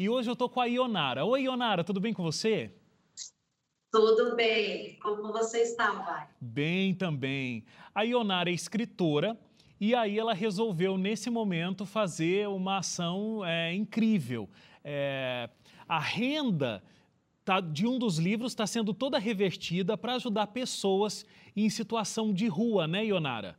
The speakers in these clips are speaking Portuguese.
e hoje eu estou com a Ionara. Oi, Ionara, tudo bem com você? Tudo bem. Como você está, Vai? Bem também. A Ionara é escritora e aí ela resolveu, nesse momento, fazer uma ação é, incrível. É, a renda tá, de um dos livros está sendo toda revertida para ajudar pessoas em situação de rua, né, Ionara?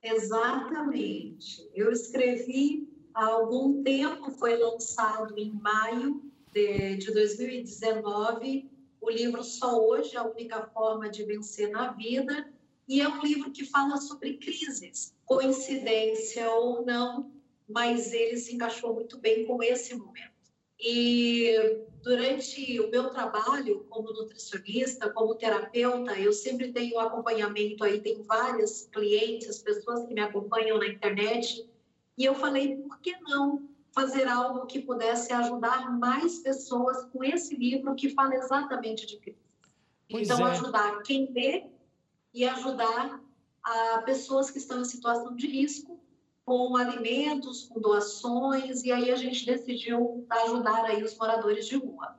Exatamente. Eu escrevi há algum tempo, foi lançado em maio de, de 2019 o livro Só Hoje, a única forma de vencer na vida, e é um livro que fala sobre crises, coincidência ou não, mas ele se encaixou muito bem com esse momento. E durante o meu trabalho como nutricionista, como terapeuta, eu sempre tenho acompanhamento aí, tem várias clientes, pessoas que me acompanham na internet, e eu falei, por que não fazer algo que pudesse ajudar mais pessoas com esse livro que fala exatamente de crise? Pois então, é. ajudar quem lê e ajudar a pessoas que estão em situação de risco com alimentos, com doações, e aí a gente decidiu ajudar aí os moradores de rua.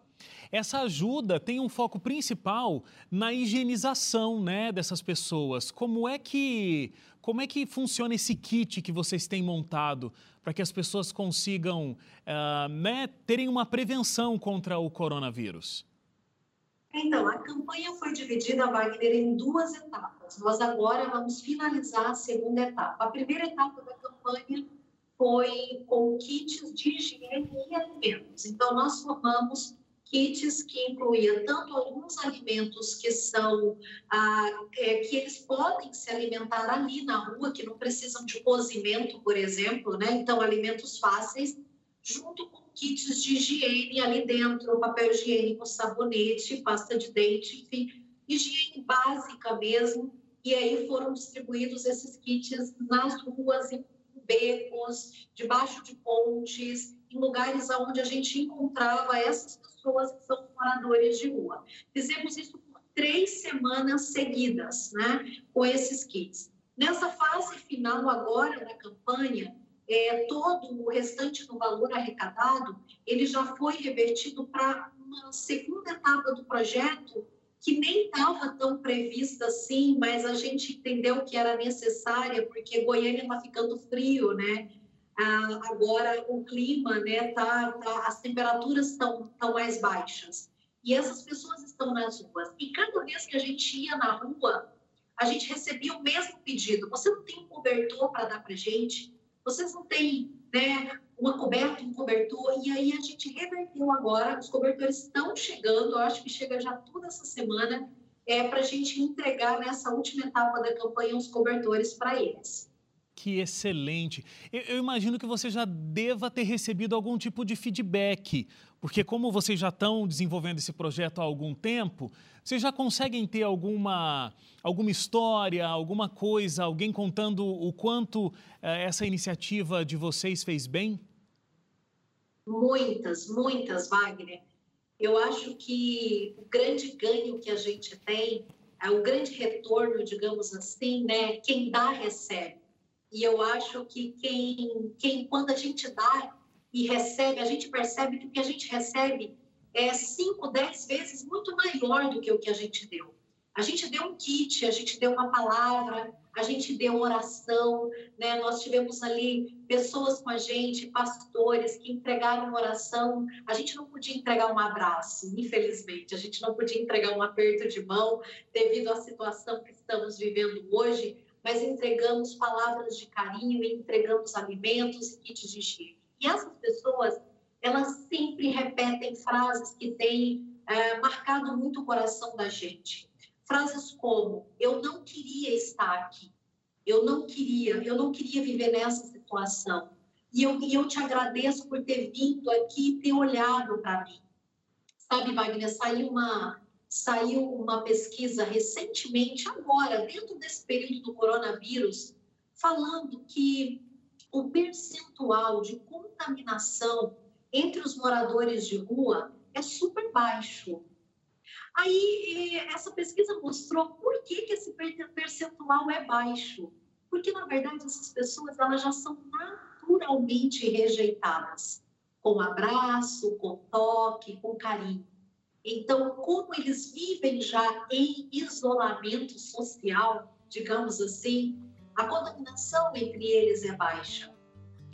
Essa ajuda tem um foco principal na higienização né, dessas pessoas. Como é que como é que funciona esse kit que vocês têm montado para que as pessoas consigam uh, né, terem uma prevenção contra o coronavírus? Então, a campanha foi dividida, Wagner, em duas etapas. Nós agora vamos finalizar a segunda etapa. A primeira etapa da campanha foi com kits de higiene e alimentos. Então, nós formamos kits que incluía tanto alguns alimentos que são ah, é, que eles podem se alimentar ali na rua, que não precisam de cozimento, por exemplo, né? Então, alimentos fáceis, junto com kits de higiene ali dentro, papel higiênico, sabonete, pasta de dente, enfim, higiene básica mesmo. E aí foram distribuídos esses kits nas ruas, em becos, debaixo de pontes, em lugares onde a gente encontrava essas pessoas que são moradores de rua. Fizemos isso por três semanas seguidas, né, com esses kits. Nessa fase final agora da campanha, é, todo o restante do valor arrecadado, ele já foi revertido para uma segunda etapa do projeto que nem estava tão prevista assim, mas a gente entendeu que era necessária, porque Goiânia está ficando frio, né? Ah, agora o clima, né, tá, tá as temperaturas estão tão mais baixas. E essas pessoas estão nas ruas. E cada vez que a gente ia na rua, a gente recebia o mesmo pedido. Você não tem um cobertor para dar para gente? Vocês não têm né, uma coberta, um cobertor? E aí a gente reverteu agora, os cobertores estão chegando, eu acho que chega já toda essa semana, é, para a gente entregar nessa última etapa da campanha os cobertores para eles. Que excelente! Eu, eu, imagino que você já deva ter recebido algum tipo de feedback, porque como vocês já estão desenvolvendo esse projeto há algum tempo, vocês já conseguem ter alguma, alguma história, alguma coisa, alguém contando o quanto eh, essa iniciativa de vocês fez bem? Muitas, muitas, Wagner. Eu acho que o grande ganho que a gente tem, é o grande retorno, digamos assim, né? Quem dá, recebe. E eu acho que quem, quem quando a gente dá e recebe, a gente percebe que o que a gente recebe é 5, 10 vezes muito maior do que o que a gente deu. A gente deu um kit, a gente deu uma palavra, a gente deu oração, né? Nós tivemos ali pessoas com a gente, pastores que entregaram oração. A gente não podia entregar um abraço, infelizmente. A gente não podia entregar um aperto de mão devido à situação que estamos vivendo hoje, mas entregamos palavras de carinho, entregamos alimentos e kits de higiene. E essas pessoas elas sempre repetem frases que têm é, marcado muito o coração da gente. Frases como: eu não queria estar aqui, eu não queria, eu não queria viver nessa situação. E eu, e eu te agradeço por ter vindo aqui e ter olhado para mim. Sabe, Wagner, saiu uma, saiu uma pesquisa recentemente, agora, dentro desse período do coronavírus, falando que o percentual de contaminação entre os moradores de rua é super baixo. Aí, essa pesquisa mostrou por que, que esse percentual é baixo. Porque, na verdade, essas pessoas elas já são naturalmente rejeitadas com abraço, com toque, com carinho. Então, como eles vivem já em isolamento social, digamos assim, a contaminação entre eles é baixa.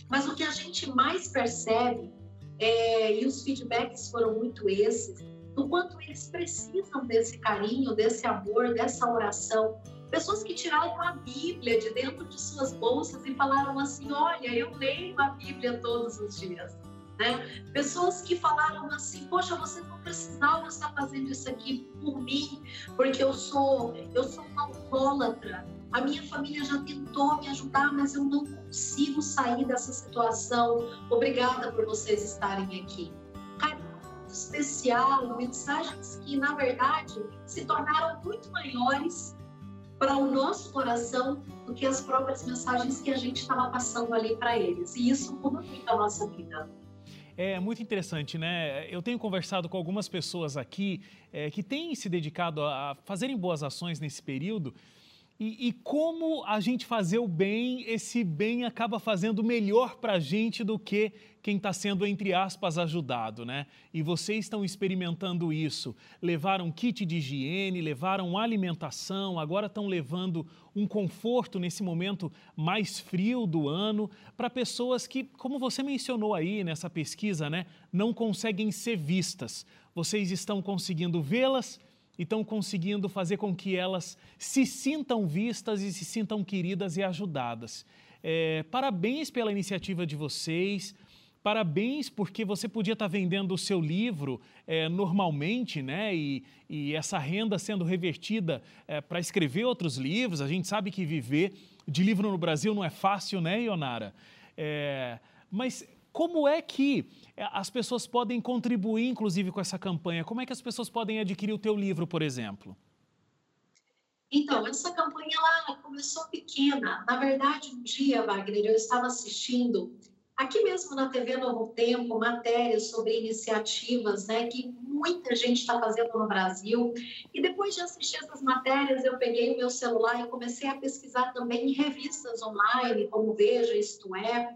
Mas o que a gente mais percebe, é, e os feedbacks foram muito esses, do quanto eles precisam desse carinho, desse amor, dessa oração. Pessoas que tiraram a Bíblia de dentro de suas bolsas e falaram assim: Olha, eu leio a Bíblia todos os dias. Né? Pessoas que falaram assim, poxa, você não precisava estar fazendo isso aqui por mim, porque eu sou, eu sou uma alcoólatra. A minha família já tentou me ajudar, mas eu não consigo sair dessa situação. Obrigada por vocês estarem aqui. Carinho especial, mensagens que, na verdade, se tornaram muito maiores para o nosso coração do que as próprias mensagens que a gente estava passando ali para eles. E isso muda muito a nossa vida. É muito interessante, né? Eu tenho conversado com algumas pessoas aqui é, que têm se dedicado a fazerem boas ações nesse período. E, e, como a gente fazer o bem, esse bem acaba fazendo melhor para a gente do que quem está sendo, entre aspas, ajudado, né? E vocês estão experimentando isso. Levaram kit de higiene, levaram alimentação, agora estão levando um conforto nesse momento mais frio do ano para pessoas que, como você mencionou aí nessa pesquisa, né, não conseguem ser vistas. Vocês estão conseguindo vê-las e estão conseguindo fazer com que elas se sintam vistas e se sintam queridas e ajudadas. É, parabéns pela iniciativa de vocês. Parabéns, porque você podia estar vendendo o seu livro é, normalmente, né? E, e, essa renda sendo revertida é, para escrever outros livros. A gente sabe que viver de livro no Brasil não é fácil, né, Ionara? É, mas como é que é, as pessoas podem contribuir, inclusive, com essa campanha? Como é que as pessoas podem adquirir o teu livro, por exemplo? Então, essa campanha ela começou pequena. Na verdade, um dia, Wagner, eu estava assistindo aqui mesmo na TV Novo Tempo matérias sobre iniciativas, né, que muita gente está fazendo no Brasil. E depois de assistir essas matérias, eu peguei o meu celular e comecei a pesquisar também em revistas online, como Veja, Isto É,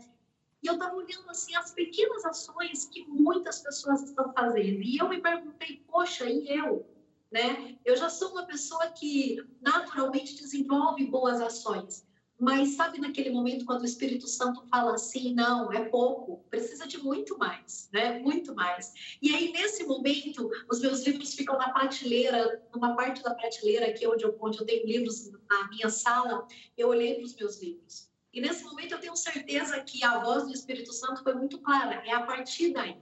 e eu estava olhando assim as pequenas ações que muitas pessoas estão fazendo. E eu me perguntei, poxa, e eu? Né? Eu já sou uma pessoa que naturalmente desenvolve boas ações. Mas sabe naquele momento quando o Espírito Santo fala assim, não, é pouco, precisa de muito mais, né? Muito mais. E aí nesse momento, os meus livros ficam na prateleira, numa parte da prateleira aqui onde eu, onde eu tenho livros na minha sala, eu olhei para os meus livros. E nesse momento eu tenho certeza que a voz do Espírito Santo foi muito clara, é a partir daí.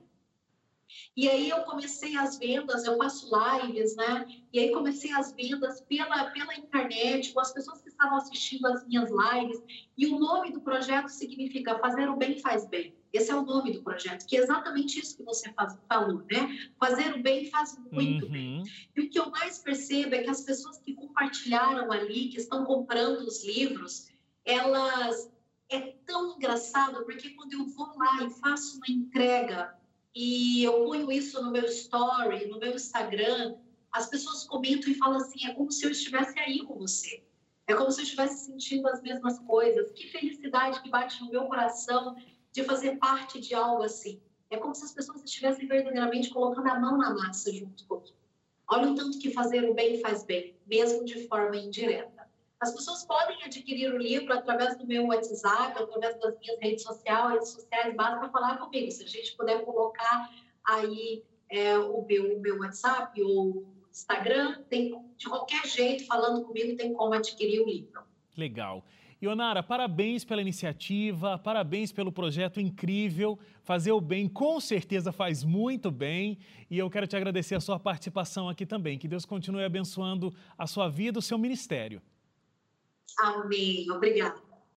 E aí eu comecei as vendas, eu faço lives, né? E aí comecei as vendas pela, pela internet, com as pessoas que estavam assistindo as minhas lives. E o nome do projeto significa Fazer o Bem Faz Bem. Esse é o nome do projeto, que é exatamente isso que você faz, falou, né? Fazer o bem faz muito uhum. bem. E o que eu mais percebo é que as pessoas que compartilharam ali, que estão comprando os livros, elas é tão engraçado porque quando eu vou lá e faço uma entrega e eu ponho isso no meu story, no meu Instagram, as pessoas comentam e falam assim: é como se eu estivesse aí com você. É como se eu estivesse sentindo as mesmas coisas. Que felicidade que bate no meu coração de fazer parte de algo assim. É como se as pessoas estivessem verdadeiramente colocando a mão na massa junto comigo. Olha o tanto que fazer o bem faz bem, mesmo de forma indireta. As pessoas podem adquirir o livro através do meu WhatsApp, através das minhas redes sociais, redes sociais, basta falar comigo. Se a gente puder colocar aí é, o, meu, o meu WhatsApp ou Instagram, tem, de qualquer jeito, falando comigo, tem como adquirir o livro. Legal. Ionara, parabéns pela iniciativa, parabéns pelo projeto incrível. Fazer o bem com certeza faz muito bem e eu quero te agradecer a sua participação aqui também. Que Deus continue abençoando a sua vida, o seu ministério. Amém. Obrigada.